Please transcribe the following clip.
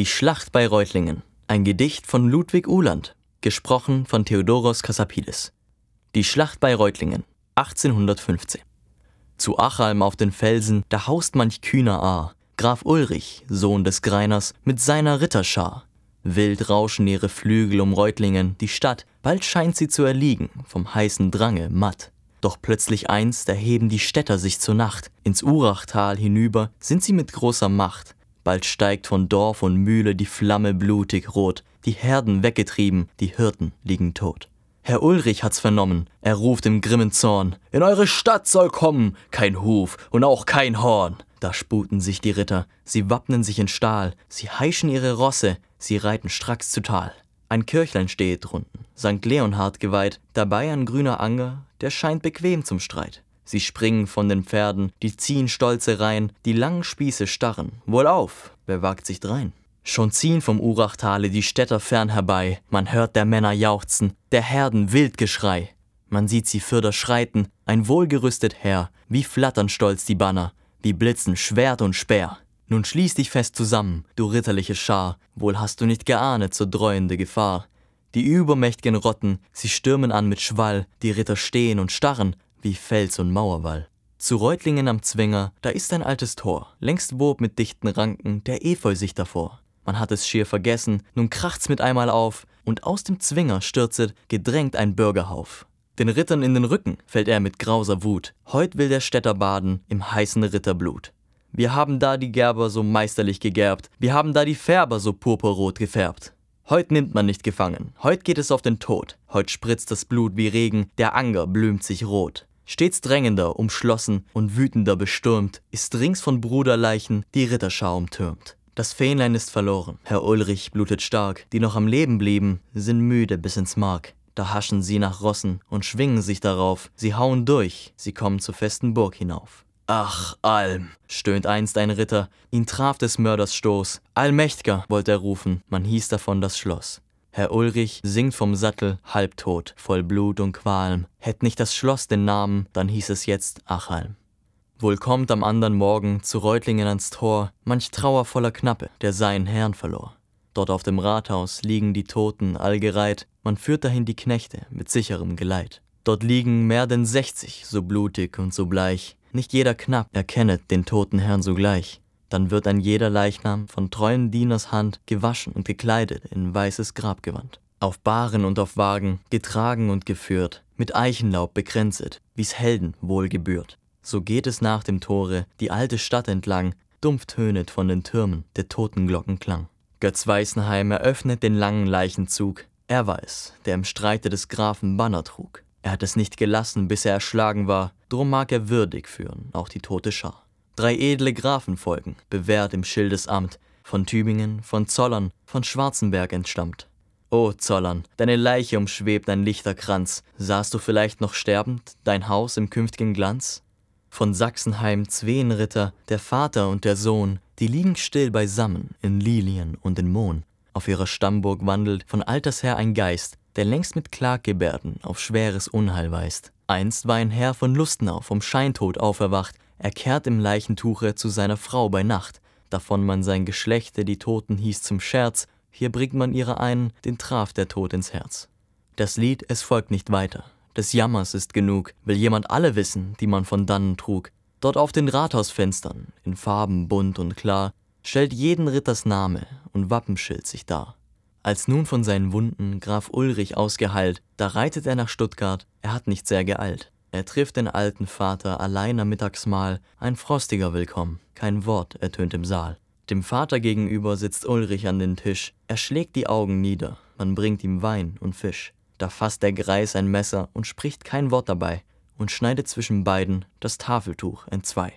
Die Schlacht bei Reutlingen. Ein Gedicht von Ludwig Uhland. Gesprochen von Theodoros Kassapidis. Die Schlacht bei Reutlingen. 1815. Zu Achalm auf den Felsen, da haust manch kühner Aar. Graf Ulrich, Sohn des Greiners, mit seiner Ritterschar. Wild rauschen ihre Flügel um Reutlingen, die Stadt, bald scheint sie zu erliegen, vom heißen Drange matt. Doch plötzlich einst erheben die Städter sich zur Nacht, ins Urachtal hinüber sind sie mit großer Macht. Bald steigt von Dorf und Mühle die Flamme blutig rot, die Herden weggetrieben, die Hirten liegen tot. Herr Ulrich hat's vernommen, er ruft im grimmen Zorn, in eure Stadt soll kommen kein Huf und auch kein Horn. Da sputen sich die Ritter, sie wappnen sich in Stahl, sie heischen ihre Rosse, sie reiten stracks zu Tal. Ein Kirchlein steht drunten, St. Leonhard geweiht, dabei ein grüner Anger, der scheint bequem zum Streit. Sie springen von den Pferden, die ziehen stolze Reihen, die langen Spieße starren. Wohlauf, wer wagt sich drein? Schon ziehen vom Urachtale die Städter fern herbei, man hört der Männer jauchzen, der Herden Wildgeschrei. Man sieht sie fürder schreiten, ein wohlgerüstet Heer, wie flattern stolz die Banner, wie blitzen Schwert und Speer. Nun schließ dich fest zusammen, du ritterliche Schar, wohl hast du nicht geahnet so dreuende Gefahr. Die übermächtigen Rotten, sie stürmen an mit Schwall, die Ritter stehen und starren, wie Fels und Mauerwall. Zu Reutlingen am Zwinger, da ist ein altes Tor, längst wob mit dichten Ranken der Efeu sich davor. Man hat es schier vergessen, nun kracht's mit einmal auf, und aus dem Zwinger stürzet, gedrängt ein Bürgerhauf. Den Rittern in den Rücken fällt er mit grauser Wut, heut will der Städter baden im heißen Ritterblut. Wir haben da die Gerber so meisterlich gegerbt, wir haben da die Färber so purpurrot gefärbt. Heut nimmt man nicht gefangen, heut geht es auf den Tod, heut spritzt das Blut wie Regen, der Anger blümt sich rot. Stets drängender, umschlossen und wütender bestürmt, ist rings von Bruderleichen die Ritterschar umtürmt. Das Fähnlein ist verloren, Herr Ulrich blutet stark, die noch am Leben blieben, sind müde bis ins Mark. Da haschen sie nach Rossen und schwingen sich darauf, sie hauen durch, sie kommen zur festen Burg hinauf. Ach, Alm, stöhnt einst ein Ritter, ihn traf des Mörders Stoß. Allmächtger, wollt er rufen, man hieß davon das Schloss. Herr Ulrich sinkt vom Sattel, halbtot, voll Blut und Qualm. Hätt nicht das Schloss den Namen, dann hieß es jetzt Achalm. Wohl kommt am andern Morgen zu Reutlingen ans Tor manch trauervoller Knappe, der seinen Herrn verlor. Dort auf dem Rathaus liegen die Toten allgereiht, man führt dahin die Knechte mit sicherem Geleit. Dort liegen mehr denn sechzig, so blutig und so bleich. Nicht jeder Knapp erkennet den toten Herrn sogleich dann wird ein jeder Leichnam von treuen Dieners Hand gewaschen und gekleidet in weißes Grabgewand. Auf Bahren und auf Wagen, getragen und geführt, mit Eichenlaub bekränzet, wie's Helden wohl gebührt. So geht es nach dem Tore die alte Stadt entlang, dumpf tönet von den Türmen der Totenglocken Klang. Götz Weißenheim eröffnet den langen Leichenzug. Er war es, der im Streite des Grafen Banner trug. Er hat es nicht gelassen, bis er erschlagen war, drum mag er würdig führen, auch die tote Schar. Drei edle Grafen folgen, bewährt im Schildesamt, von Tübingen, von Zollern, von Schwarzenberg entstammt. O Zollern, deine Leiche umschwebt ein lichter Kranz, sahst du vielleicht noch sterbend dein Haus im künftigen Glanz? Von Sachsenheim zween Ritter, der Vater und der Sohn, die liegen still beisammen in Lilien und in Mohn. Auf ihrer Stammburg wandelt von alters her ein Geist, der längst mit Klaggebärden auf schweres Unheil weist. Einst war ein Herr von Lustenau vom Scheintod auferwacht, er kehrt im Leichentuche zu seiner Frau bei Nacht, davon man sein Geschlechte die Toten hieß zum Scherz, hier bringt man ihrer einen, den traf der Tod ins Herz. Das Lied, es folgt nicht weiter, des Jammers ist genug, will jemand alle wissen, die man von dannen trug. Dort auf den Rathausfenstern, in Farben bunt und klar, stellt jeden Ritters Name und Wappenschild sich dar. Als nun von seinen Wunden Graf Ulrich ausgeheilt, da reitet er nach Stuttgart, er hat nicht sehr geeilt. Er trifft den alten Vater allein am Mittagsmahl, ein frostiger Willkommen, kein Wort ertönt im Saal. Dem Vater gegenüber sitzt Ulrich an den Tisch, er schlägt die Augen nieder, man bringt ihm Wein und Fisch. Da fasst der Greis ein Messer und spricht kein Wort dabei und schneidet zwischen beiden das Tafeltuch entzwei.